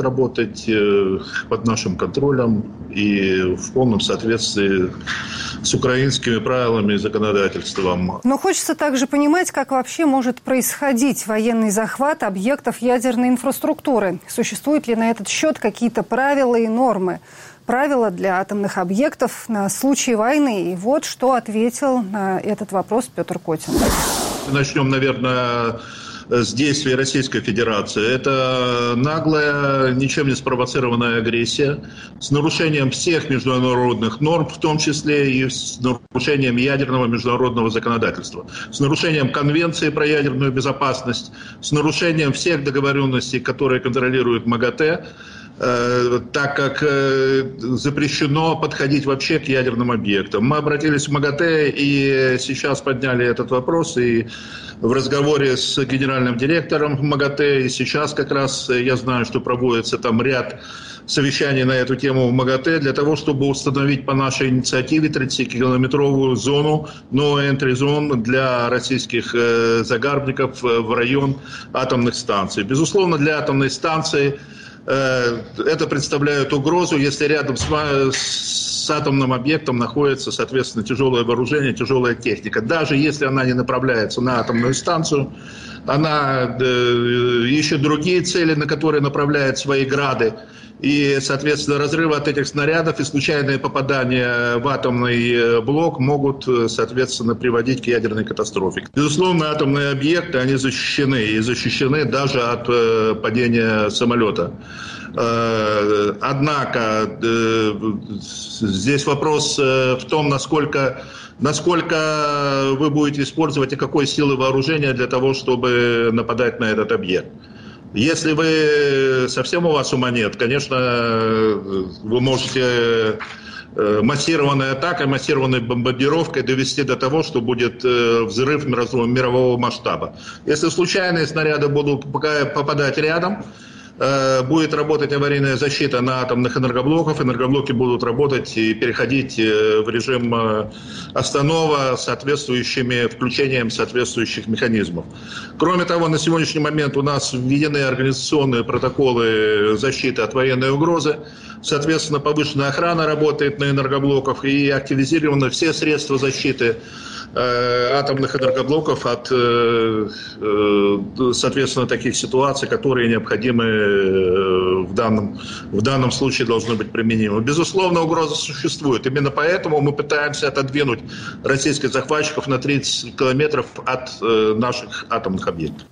работать э, под нашим контролем и в полном соответствии с украинскими правилами и законодательством. Но хочется также понимать, как вообще может происходить военный захват объектов ядерной инфраструктуры. Существуют ли на этот счет какие-то правила и нормы? правила для атомных объектов на случай войны. И вот что ответил на этот вопрос Петр Котин. Начнем, наверное, с действий Российской Федерации. Это наглая, ничем не спровоцированная агрессия с нарушением всех международных норм, в том числе и с нарушением ядерного международного законодательства, с нарушением Конвенции про ядерную безопасность, с нарушением всех договоренностей, которые контролирует МАГАТЭ, так как э, запрещено подходить вообще к ядерным объектам. Мы обратились в МАГАТЭ и сейчас подняли этот вопрос и в разговоре с генеральным директором МАГАТЭ, и сейчас как раз я знаю, что проводится там ряд совещаний на эту тему в МАГАТЭ для того, чтобы установить по нашей инициативе 30-километровую зону, no entry zone для российских э, загарбников в район атомных станций. Безусловно, для атомной станции Э, это представляет угрозу, если рядом с, с атомным объектом находится, соответственно, тяжелое вооружение, тяжелая техника. Даже если она не направляется на атомную станцию, она э, ищет другие цели, на которые направляет свои грады. И, соответственно, разрывы от этих снарядов и случайные попадания в атомный э, блок могут, соответственно, приводить к ядерной катастрофе. Безусловно, атомные объекты, они защищены, и защищены даже от э, падения самолета. Э, однако здесь вопрос в том, насколько насколько вы будете использовать и какой силы вооружения для того, чтобы нападать на этот объект. Если вы совсем у вас ума нет, конечно, вы можете э, массированной атакой, массированной бомбардировкой довести до того, что будет э, взрыв мирового масштаба. Если случайные снаряды будут попадать рядом, Э, будет работать аварийная защита на атомных энергоблоках. Энергоблоки будут работать и переходить э, в режим э, останова соответствующими включением соответствующих механизмов. Кроме того, на сегодняшний момент у нас введены организационные протоколы защиты от военной угрозы. Соответственно, повышенная охрана работает на энергоблоках и активизированы все средства защиты Э, атомных энергоблоков от, э, э, соответственно, таких ситуаций, которые необходимы в данном, в данном случае должны быть применимы. Безусловно, угроза существует. Именно поэтому мы пытаемся отодвинуть российских захватчиков на 30 километров от наших атомных объектов.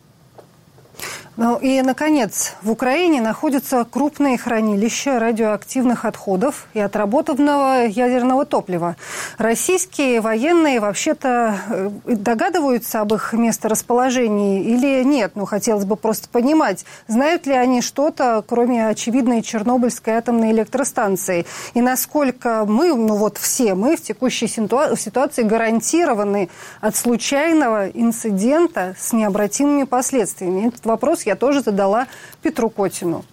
Ну и, наконец, в Украине находятся крупные хранилища радиоактивных отходов и отработанного ядерного топлива. Российские военные вообще-то э, догадываются об их месторасположении или нет? Ну, хотелось бы просто понимать, знают ли они что-то, кроме очевидной Чернобыльской атомной электростанции? И насколько мы, ну вот все мы в текущей ситуации гарантированы от случайного инцидента с необратимыми последствиями? Этот вопрос я тоже задала Петру Котину.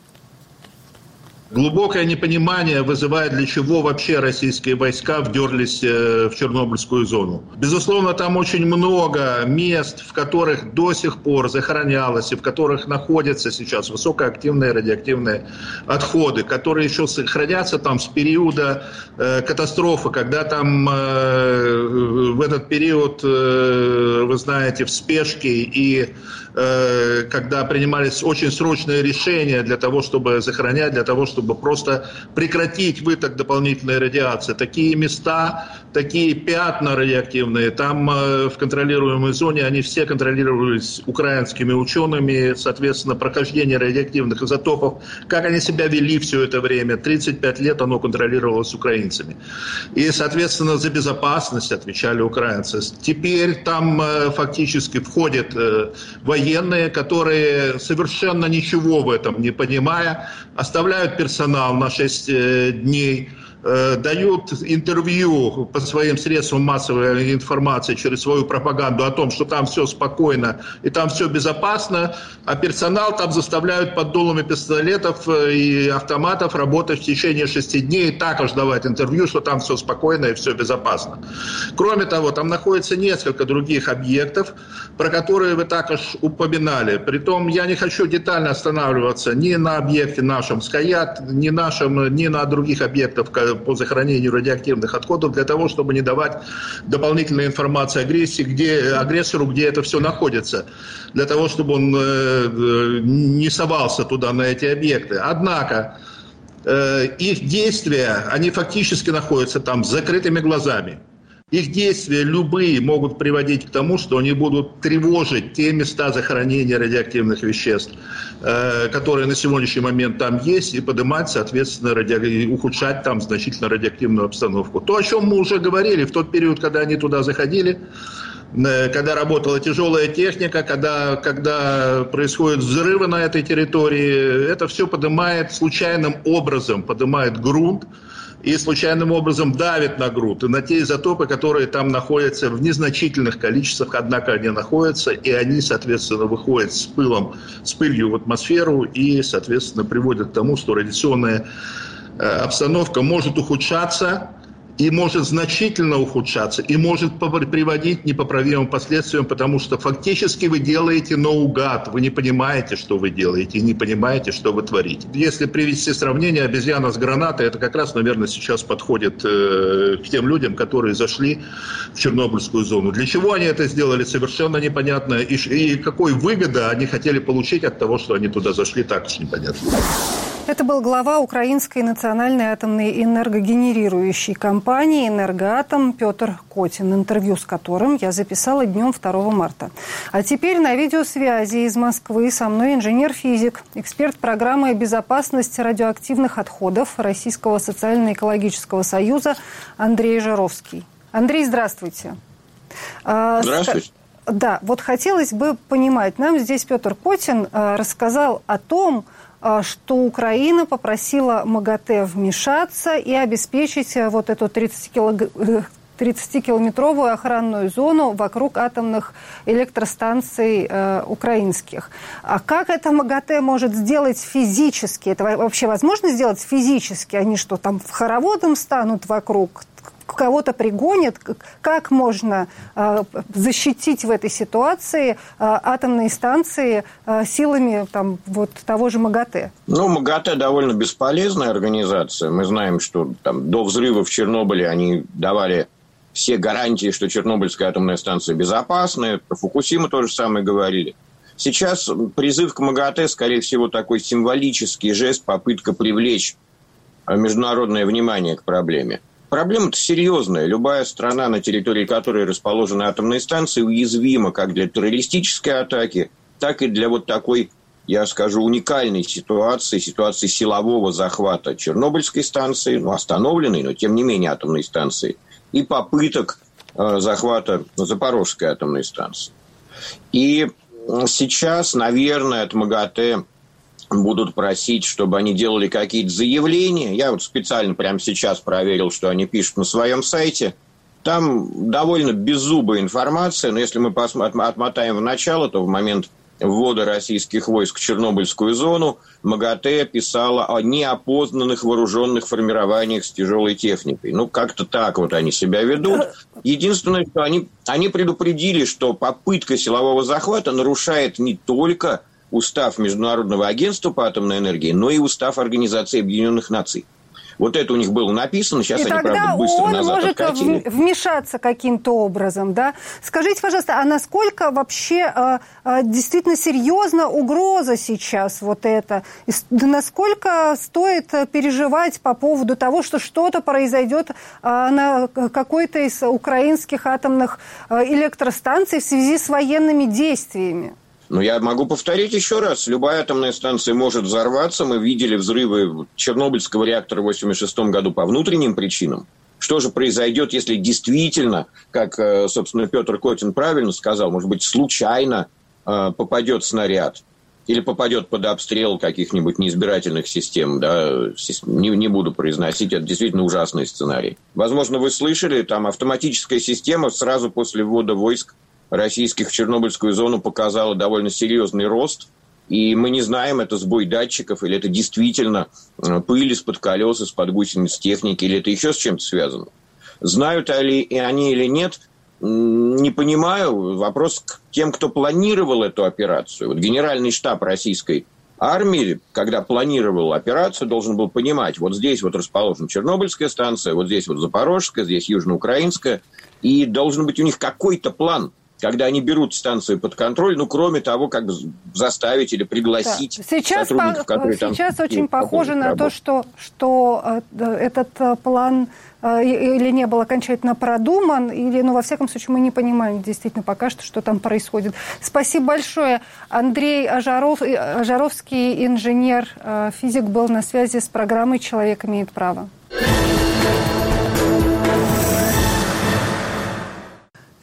Глубокое непонимание вызывает, для чего вообще российские войска вдерлись э, в Чернобыльскую зону. Безусловно, там очень много мест, в которых до сих пор захоронялось и в которых находятся сейчас высокоактивные радиоактивные отходы, которые еще сохранятся там с периода э, катастрофы, когда там э, в этот период, э, вы знаете, в спешке и когда принимались очень срочные решения для того, чтобы захоронять, для того, чтобы просто прекратить выток дополнительной радиации. Такие места, такие пятна радиоактивные, там э, в контролируемой зоне, они все контролировались украинскими учеными, соответственно, прохождение радиоактивных изотопов, как они себя вели все это время, 35 лет оно контролировалось украинцами. И, соответственно, за безопасность отвечали украинцы. Теперь там э, фактически входят э, военные, которые совершенно ничего в этом не понимая, оставляют персонал на 6 э, дней, Э, дают интервью по своим средствам массовой информации через свою пропаганду о том, что там все спокойно и там все безопасно, а персонал там заставляют под дулами пистолетов э, и автоматов работать в течение шести дней и також давать интервью, что там все спокойно и все безопасно. Кроме того, там находится несколько других объектов, про которые вы також упоминали. Притом я не хочу детально останавливаться ни на объекте нашем Скаят, ни, нашем, ни на других объектах по захоронению радиоактивных отходов, для того, чтобы не давать дополнительной информации агрессии, где, агрессору, где это все находится, для того, чтобы он э, э не совался туда, на эти объекты. Однако, э, их действия, они фактически находятся там с закрытыми глазами. Их действия любые могут приводить к тому, что они будут тревожить те места захоронения радиоактивных веществ, э, которые на сегодняшний момент там есть, и поднимать, соответственно, ради... ухудшать там значительно радиоактивную обстановку. То, о чем мы уже говорили в тот период, когда они туда заходили, э, когда работала тяжелая техника, когда, когда происходят взрывы на этой территории, это все поднимает случайным образом, поднимает грунт, и случайным образом давит на груд, и на те изотопы, которые там находятся в незначительных количествах, однако они находятся, и они, соответственно, выходят с пылом, с пылью в атмосферу и, соответственно, приводят к тому, что радиационная э, обстановка может ухудшаться, и может значительно ухудшаться, и может приводить к непоправимым последствиям, потому что фактически вы делаете наугад, вы не понимаете, что вы делаете, и не понимаете, что вы творите. Если привести сравнение обезьяна с гранатой, это как раз, наверное, сейчас подходит э, к тем людям, которые зашли в Чернобыльскую зону. Для чего они это сделали, совершенно непонятно, и, и какой выгода они хотели получить от того, что они туда зашли, так уж непонятно. Это был глава Украинской национальной атомной энергогенерирующей компании «Энергоатом» Петр Котин, интервью с которым я записала днем 2 марта. А теперь на видеосвязи из Москвы со мной инженер-физик, эксперт программы «Безопасность радиоактивных отходов» Российского социально-экологического союза Андрей Жаровский. Андрей, здравствуйте. А, здравствуйте. Да, вот хотелось бы понимать, нам здесь Петр Котин а, рассказал о том, что Украина попросила МАГАТЭ вмешаться и обеспечить э, вот эту 30-километровую э, охранную зону вокруг атомных электростанций э, украинских. А как это МАГАТЭ может сделать физически? Это вообще возможно сделать физически? Они что, там хороводом станут вокруг? Кого-то пригонят, как можно а, защитить в этой ситуации а, атомные станции а, силами там, вот, того же МАГАТЭ? Ну, МАГАТЭ довольно бесполезная организация. Мы знаем, что там, до взрыва в Чернобыле они давали все гарантии, что Чернобыльская атомная станция безопасная. Про Фукусиму то самое говорили. Сейчас призыв к МАГАТЭ, скорее всего, такой символический жест, попытка привлечь международное внимание к проблеме. Проблема-то серьезная. Любая страна, на территории которой расположены атомные станции, уязвима как для террористической атаки, так и для вот такой, я скажу, уникальной ситуации, ситуации силового захвата Чернобыльской станции, ну, остановленной, но тем не менее атомной станции, и попыток э, захвата Запорожской атомной станции. И сейчас, наверное, от МАГАТЭ будут просить, чтобы они делали какие-то заявления. Я вот специально прямо сейчас проверил, что они пишут на своем сайте. Там довольно беззубая информация, но если мы отмотаем в начало, то в момент ввода российских войск в Чернобыльскую зону МАГАТЭ писала о неопознанных вооруженных формированиях с тяжелой техникой. Ну, как-то так вот они себя ведут. Единственное, что они, они предупредили, что попытка силового захвата нарушает не только устав Международного агентства по атомной энергии, но и устав Организации Объединенных Наций. Вот это у них было написано, сейчас и они, правда, быстро он назад может откатили. вмешаться каким-то образом, да? Скажите, пожалуйста, а насколько вообще а, а, действительно серьезна угроза сейчас вот это? И, насколько стоит переживать по поводу того, что что-то произойдет а, на какой-то из украинских атомных а, электростанций в связи с военными действиями? Но я могу повторить еще раз. Любая атомная станция может взорваться. Мы видели взрывы Чернобыльского реактора в 1986 году по внутренним причинам. Что же произойдет, если действительно, как, э, собственно, Петр Котин правильно сказал, может быть, случайно э, попадет снаряд или попадет под обстрел каких-нибудь неизбирательных систем, да, не, не буду произносить, это действительно ужасный сценарий. Возможно, вы слышали, там автоматическая система сразу после ввода войск российских в Чернобыльскую зону показала довольно серьезный рост. И мы не знаем, это сбой датчиков, или это действительно э, пыль из-под колес, из-под гусениц техники, или это еще с чем-то связано. Знают ли они или нет, не понимаю. Вопрос к тем, кто планировал эту операцию. Вот генеральный штаб российской армии, когда планировал операцию, должен был понимать, вот здесь вот расположена Чернобыльская станция, вот здесь вот Запорожская, здесь Южноукраинская, и должен быть у них какой-то план, когда они берут станцию под контроль, ну, кроме того, как заставить или пригласить да. сейчас сотрудников, по- которые сейчас там... Сейчас очень похоже на то, что, что э, этот э, план э, или не был окончательно продуман, или, ну, во всяком случае, мы не понимаем действительно пока что, что там происходит. Спасибо большое. Андрей Ажаров, Ажаровский, инженер, физик, был на связи с программой «Человек имеет право».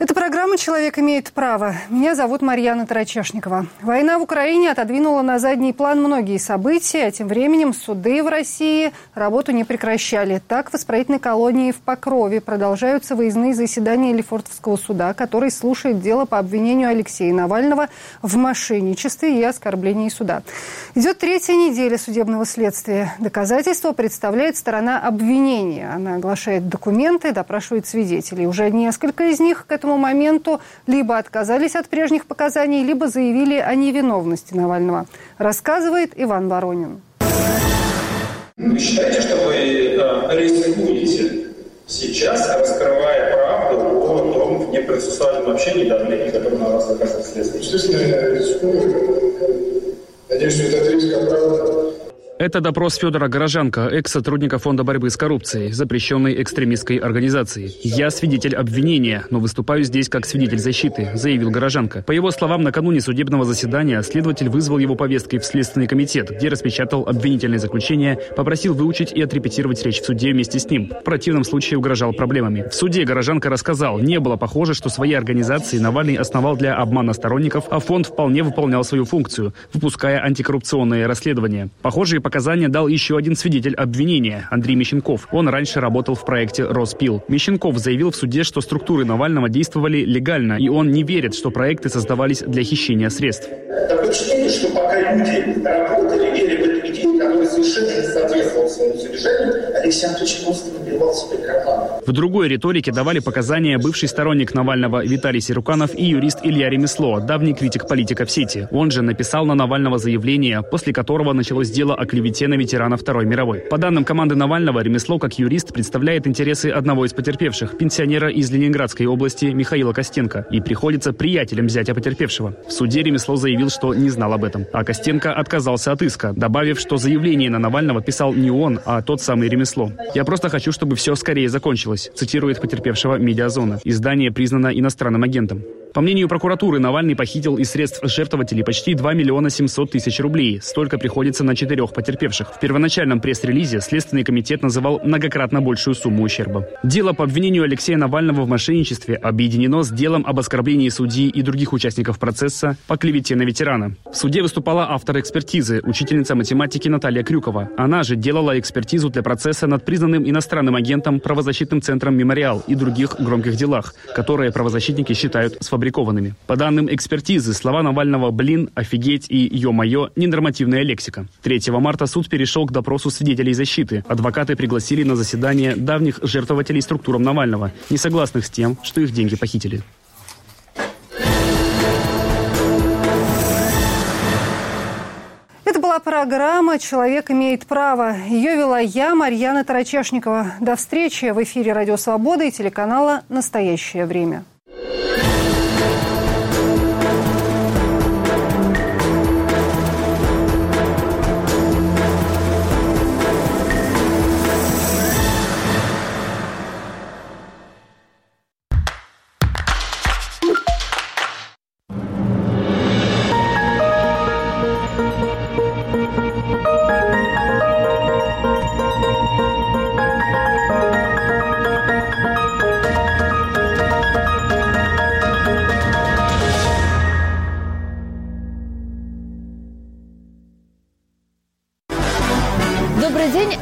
Это программа «Человек имеет право». Меня зовут Марьяна Тарачешникова. Война в Украине отодвинула на задний план многие события, а тем временем суды в России работу не прекращали. Так, в исправительной колонии в Покрове продолжаются выездные заседания Лефортовского суда, который слушает дело по обвинению Алексея Навального в мошенничестве и оскорблении суда. Идет третья неделя судебного следствия. Доказательства представляет сторона обвинения. Она оглашает документы, допрашивает свидетелей. Уже несколько из них к этому этому моменту либо отказались от прежних показаний, либо заявили о невиновности Навального. Рассказывает Иван Воронин. Вы считаете, что вы э, рискуете сейчас, раскрывая правду о том непроцессуальном общении давления, которое на вас оказывает следствие? Естественно, я рискую. Надеюсь, что этот риск оправдан. Это допрос Федора Горожанко, экс-сотрудника Фонда борьбы с коррупцией, запрещенной экстремистской организации. «Я свидетель обвинения, но выступаю здесь как свидетель защиты», заявил Горожанко. По его словам, накануне судебного заседания следователь вызвал его повесткой в Следственный комитет, где распечатал обвинительное заключение, попросил выучить и отрепетировать речь в суде вместе с ним. В противном случае угрожал проблемами. В суде Горожанко рассказал, не было похоже, что свои организации Навальный основал для обмана сторонников, а фонд вполне выполнял свою функцию, выпуская антикоррупционные расследования. Похожие показания дал еще один свидетель обвинения – Андрей Мещенков. Он раньше работал в проекте «Роспил». Мещенков заявил в суде, что структуры Навального действовали легально, и он не верит, что проекты создавались для хищения средств. Такое впечатление, что пока люди работали, которая совершенно не соответствовала своему содержанию, Алексей Анатольевич просто набивал себе карман. В другой риторике давали показания бывший сторонник Навального Виталий Сируканов и юрист Илья Ремесло, давний критик политика в сети. Он же написал на Навального заявление, после которого началось дело о клевете на ветерана Второй мировой. По данным команды Навального, Ремесло как юрист представляет интересы одного из потерпевших, пенсионера из Ленинградской области Михаила Костенко, и приходится приятелем зятя потерпевшего. В суде Ремесло заявил, что не знал об этом, а Костенко отказался от иска, добавив, что заявление на Навального писал не он, а тот самый Ремесло. «Я просто хочу, чтобы все скорее закончилось», цитирует потерпевшего «Медиазона». Издание признано иностранным агентом. По мнению прокуратуры, Навальный похитил из средств жертвователей почти 2 миллиона 700 тысяч рублей. Столько приходится на четырех потерпевших. В первоначальном пресс-релизе Следственный комитет называл многократно большую сумму ущерба. Дело по обвинению Алексея Навального в мошенничестве объединено с делом об оскорблении судьи и других участников процесса по клевете на ветерана. В суде выступала автор экспертизы, учительница математики Наталья Крюкова. Она же делала экспертизу для процесса над признанным иностранным агентом правозащитным центром «Мемориал» и других громких делах, которые правозащитники считают сфабрикованными. По данным экспертизы, слова Навального «блин», «офигеть» и «ё-моё» – ненормативная лексика. 3 марта суд перешел к допросу свидетелей защиты. Адвокаты пригласили на заседание давних жертвователей структурам Навального, не согласных с тем, что их деньги похитили. Программа «Человек имеет право». Ее вела я, Марьяна Тарачешникова. До встречи в эфире «Радио Свобода» и телеканала «Настоящее время».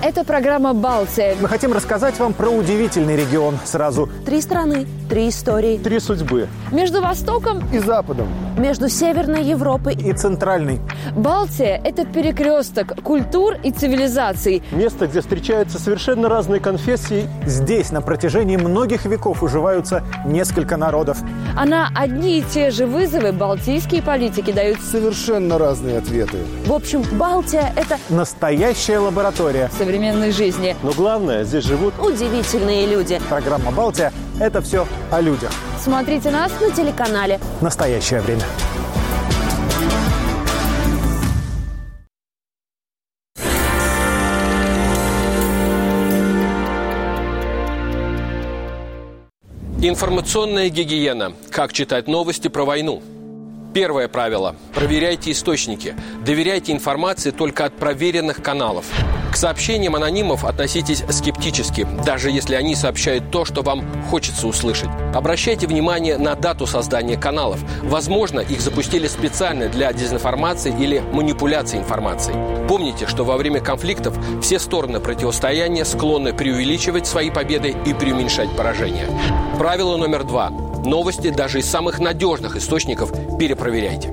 Это программа «Балтия». Мы хотим рассказать вам про удивительный регион сразу. Три страны, три истории. Три судьбы. Между Востоком и Западом. Между Северной Европой и Центральной. Балтия – это перекресток культур и цивилизаций. Место, где встречаются совершенно разные конфессии. Здесь на протяжении многих веков уживаются несколько народов. А на одни и те же вызовы балтийские политики дают совершенно разные ответы. В общем, Балтия – это настоящая лаборатория современной жизни. Но главное, здесь живут удивительные люди. Программа «Балтия» – это все о людях. Смотрите нас на телеканале «Настоящее время». Информационная гигиена. Как читать новости про войну. Первое правило. Проверяйте источники. Доверяйте информации только от проверенных каналов. К сообщениям анонимов относитесь скептически, даже если они сообщают то, что вам хочется услышать. Обращайте внимание на дату создания каналов. Возможно, их запустили специально для дезинформации или манипуляции информацией. Помните, что во время конфликтов все стороны противостояния склонны преувеличивать свои победы и преуменьшать поражения. Правило номер два. Новости даже из самых надежных источников перепроверяйте.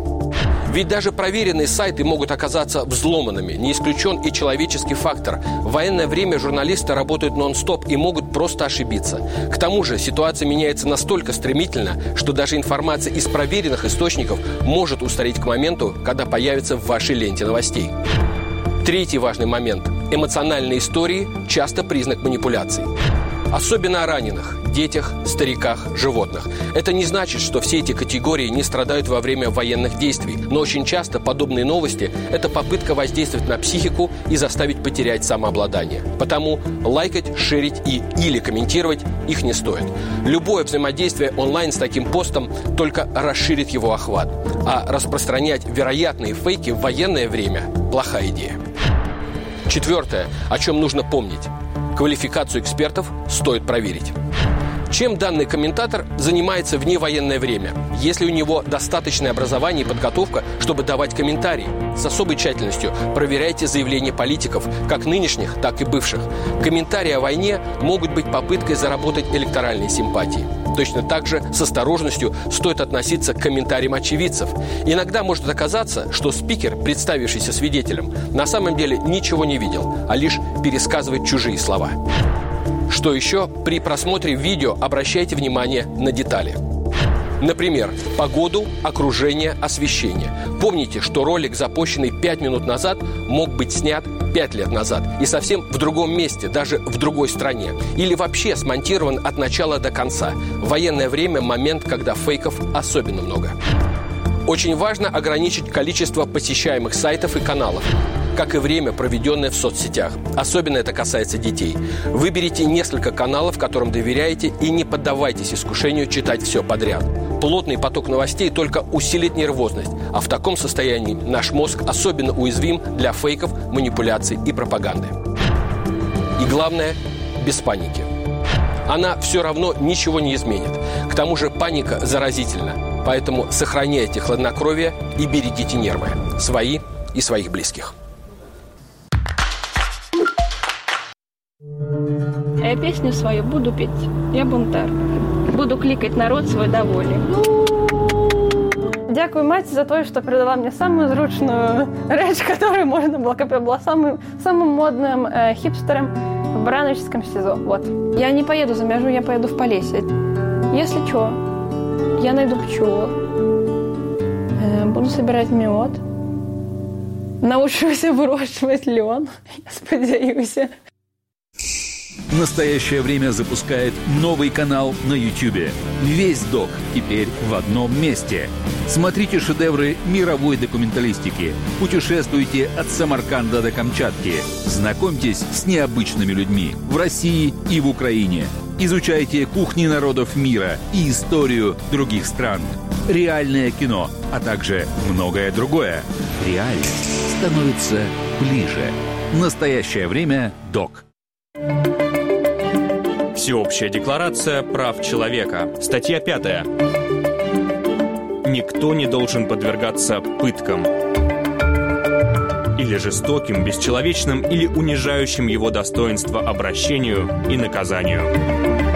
Ведь даже проверенные сайты могут оказаться взломанными. Не исключен и человеческий фактор. В военное время журналисты работают нон-стоп и могут просто ошибиться. К тому же ситуация меняется настолько стремительно, что даже информация из проверенных источников может устареть к моменту, когда появится в вашей ленте новостей. Третий важный момент. Эмоциональные истории – часто признак манипуляций. Особенно о раненых, детях, стариках, животных. Это не значит, что все эти категории не страдают во время военных действий, но очень часто подобные новости – это попытка воздействовать на психику и заставить потерять самообладание. Потому лайкать, шерить и или комментировать их не стоит. Любое взаимодействие онлайн с таким постом только расширит его охват. А распространять вероятные фейки в военное время – плохая идея. Четвертое, о чем нужно помнить. Квалификацию экспертов стоит проверить. Чем данный комментатор занимается в невоенное время? Если у него достаточное образование и подготовка, чтобы давать комментарии? С особой тщательностью проверяйте заявления политиков, как нынешних, так и бывших. Комментарии о войне могут быть попыткой заработать электоральные симпатии. Точно так же с осторожностью стоит относиться к комментариям очевидцев. Иногда может оказаться, что спикер, представившийся свидетелем, на самом деле ничего не видел, а лишь пересказывает чужие слова. Что еще? При просмотре видео обращайте внимание на детали. Например, погоду, окружение, освещение. Помните, что ролик, запущенный 5 минут назад, мог быть снят 5 лет назад и совсем в другом месте, даже в другой стране. Или вообще смонтирован от начала до конца. В военное время момент, когда фейков особенно много. Очень важно ограничить количество посещаемых сайтов и каналов как и время, проведенное в соцсетях. Особенно это касается детей. Выберите несколько каналов, которым доверяете, и не поддавайтесь искушению читать все подряд. Плотный поток новостей только усилит нервозность, а в таком состоянии наш мозг особенно уязвим для фейков, манипуляций и пропаганды. И главное, без паники. Она все равно ничего не изменит. К тому же паника заразительна. Поэтому сохраняйте хладнокровие и берегите нервы. Свои и своих близких. Я песню свою буду петь. Я бунтар. Буду кликать народ свой доволі. Дякую маці за то, что передала мне самую зручную речь, которую можно было, как я была самым, самым модным э, хипстером в Барановическом СИЗО. Вот. Я не поеду за мяжу, я поеду в Полесье. Если что, я найду пчелу. Э, буду собирать мед. Научуся выращивать лен. Я сподеюсь. Настоящее время запускает новый канал на YouTube. Весь док теперь в одном месте. Смотрите шедевры мировой документалистики. Путешествуйте от Самарканда до Камчатки. Знакомьтесь с необычными людьми в России и в Украине. Изучайте кухни народов мира и историю других стран. Реальное кино, а также многое другое. Реальность становится ближе. Настоящее время док. Всеобщая декларация прав человека. Статья 5. Никто не должен подвергаться пыткам. или жестоким, бесчеловечным или унижающим его достоинство обращению и наказанию.